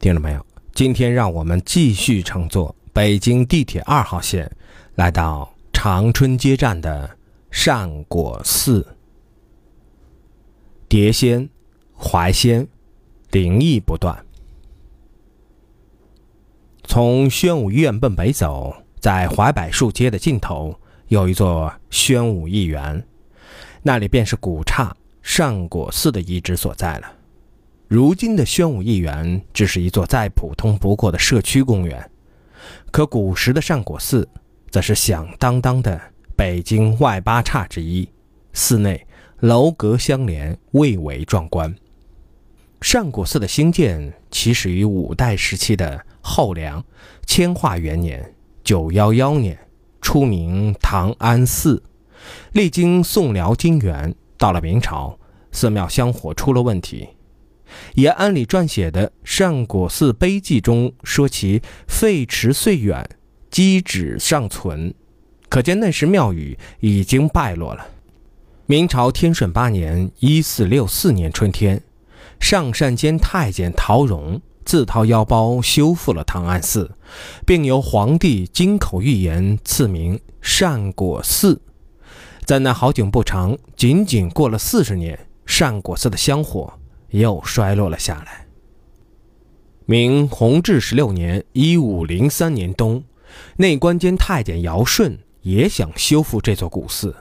听众朋友，今天让我们继续乘坐北京地铁二号线，来到长春街站的善果寺。碟仙、怀仙，灵异不断。从宣武医院奔北走，在怀柏树街的尽头有一座宣武义园，那里便是古刹善果寺的遗址所在了。如今的宣武义园只是一座再普通不过的社区公园，可古时的善果寺，则是响当当的北京外八刹之一。寺内楼阁相连，蔚为壮观。善果寺的兴建起始于五代时期的后梁乾化元年（九幺幺年），初名唐安寺。历经宋辽金元，到了明朝，寺庙香火出了问题。延安里撰写的《善果寺碑记》中说其废池岁远，基址尚存，可见那时庙宇已经败落了。明朝天顺八年（一四六四年）春天，上善监太监陶荣自掏腰包修复了唐安寺，并由皇帝金口玉言赐名善果寺。在那好景不长，仅仅过了四十年，善果寺的香火。又衰落了下来。明弘治十六年（一五零三年）冬，内官监太监姚顺也想修复这座古寺，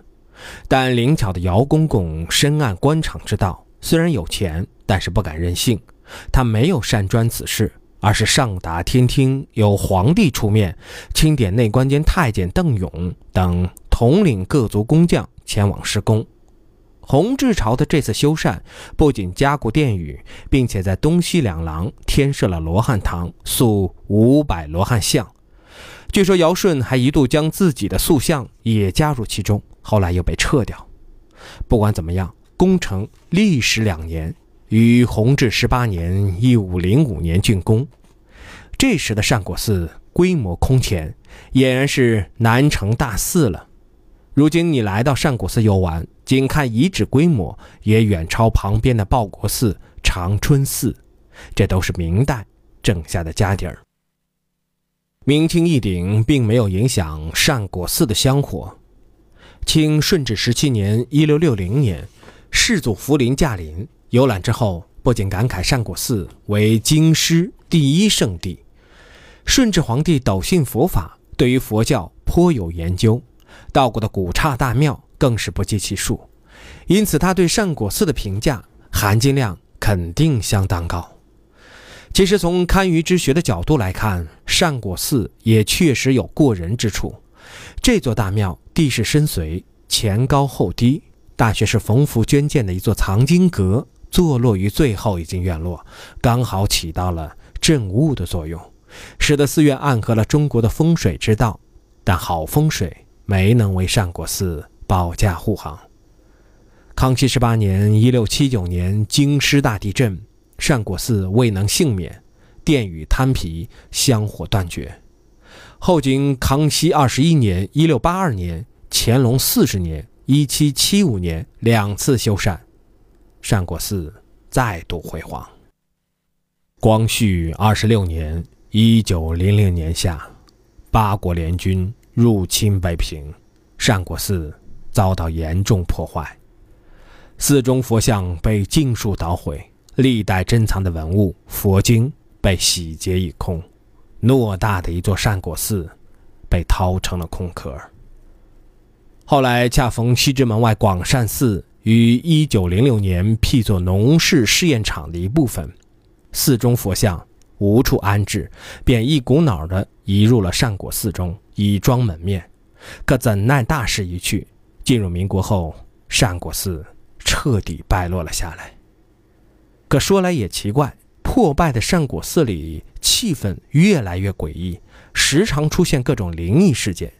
但灵巧的姚公公深谙官场之道，虽然有钱，但是不敢任性。他没有擅专此事，而是上达天听，由皇帝出面，钦点内官监太监邓勇等统领各族工匠前往施工。弘治朝的这次修缮，不仅加固殿宇，并且在东西两廊添设了罗汉堂，塑五百罗汉像。据说尧舜还一度将自己的塑像也加入其中，后来又被撤掉。不管怎么样，工程历时两年，于弘治十八年（一五零五年）竣工。这时的善果寺规模空前，俨然是南城大寺了。如今你来到善果寺游玩。仅看遗址规模，也远超旁边的报国寺、长春寺，这都是明代挣下的家底儿。明清一鼎并没有影响善果寺的香火。清顺治十七年（一六六零年），世祖福临驾临，游览之后，不仅感慨善果寺为京师第一圣地。顺治皇帝笃信佛法，对于佛教颇有研究，到过的古刹大庙。更是不计其数，因此他对善果寺的评价含金量肯定相当高。其实从堪舆之学的角度来看，善果寺也确实有过人之处。这座大庙地势深邃，前高后低，大学是冯福捐建的一座藏经阁，坐落于最后一进院落，刚好起到了镇物的作用，使得寺院暗合了中国的风水之道。但好风水没能为善果寺。保驾护航。康熙十八年（一六七九年），京师大地震，善果寺未能幸免，殿宇坍皮，香火断绝。后经康熙二十一年（一六八二年）、乾隆四十年（一七七五年）两次修缮，善果寺再度辉煌。光绪二十六年（一九零零年）夏，八国联军入侵北平，善果寺。遭到严重破坏，寺中佛像被尽数捣毁，历代珍藏的文物佛经被洗劫一空，偌大的一座善果寺被掏成了空壳。后来恰逢西直门外广善寺于一九零六年辟作农事试验场的一部分，寺中佛像无处安置，便一股脑的移入了善果寺中，以装门面。可怎奈大势已去。进入民国后，善果寺彻底败落了下来。可说来也奇怪，破败的善果寺里气氛越来越诡异，时常出现各种灵异事件。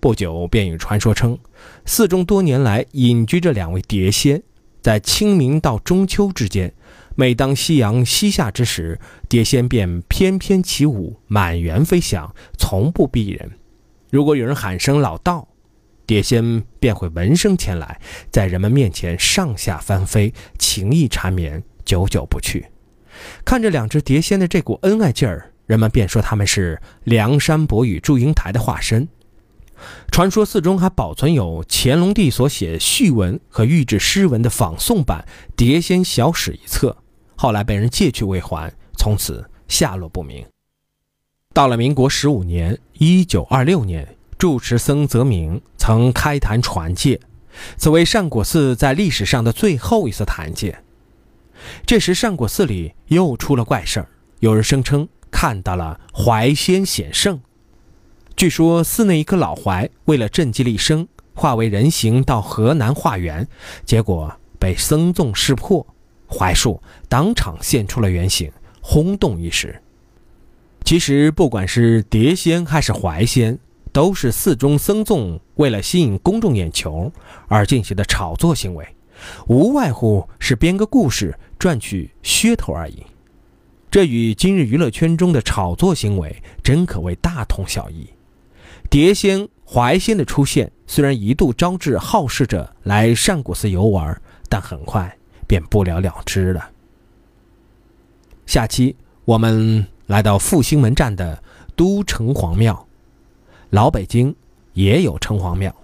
不久便有传说称，寺中多年来隐居着两位蝶仙，在清明到中秋之间，每当夕阳西下之时，蝶仙便翩翩起舞，满园飞翔，从不避人。如果有人喊声“老道”，碟仙便会闻声前来，在人们面前上下翻飞，情意缠绵，久久不去。看着两只碟仙的这股恩爱劲儿，人们便说他们是梁山伯与祝英台的化身。传说寺中还保存有乾隆帝所写序文和御制诗文的仿宋版《碟仙小史》一册，后来被人借去未还，从此下落不明。到了民国十五年（一九二六年），住持僧泽明曾开坛传戒，此为善果寺在历史上的最后一次坛戒。这时，善果寺里又出了怪事儿，有人声称看到了怀仙显圣。据说寺内一棵老槐为了赈济立生，化为人形到河南化缘，结果被僧众识破，槐树当场现出了原形，轰动一时。其实不管是碟仙还是槐仙，都是寺中僧众为了吸引公众眼球而进行的炒作行为，无外乎是编个故事赚取噱头而已。这与今日娱乐圈中的炒作行为真可谓大同小异。碟仙、怀仙的出现，虽然一度招致好事者来善果寺游玩，但很快便不了了之了。下期我们来到复兴门站的都城隍庙，老北京也有城隍庙。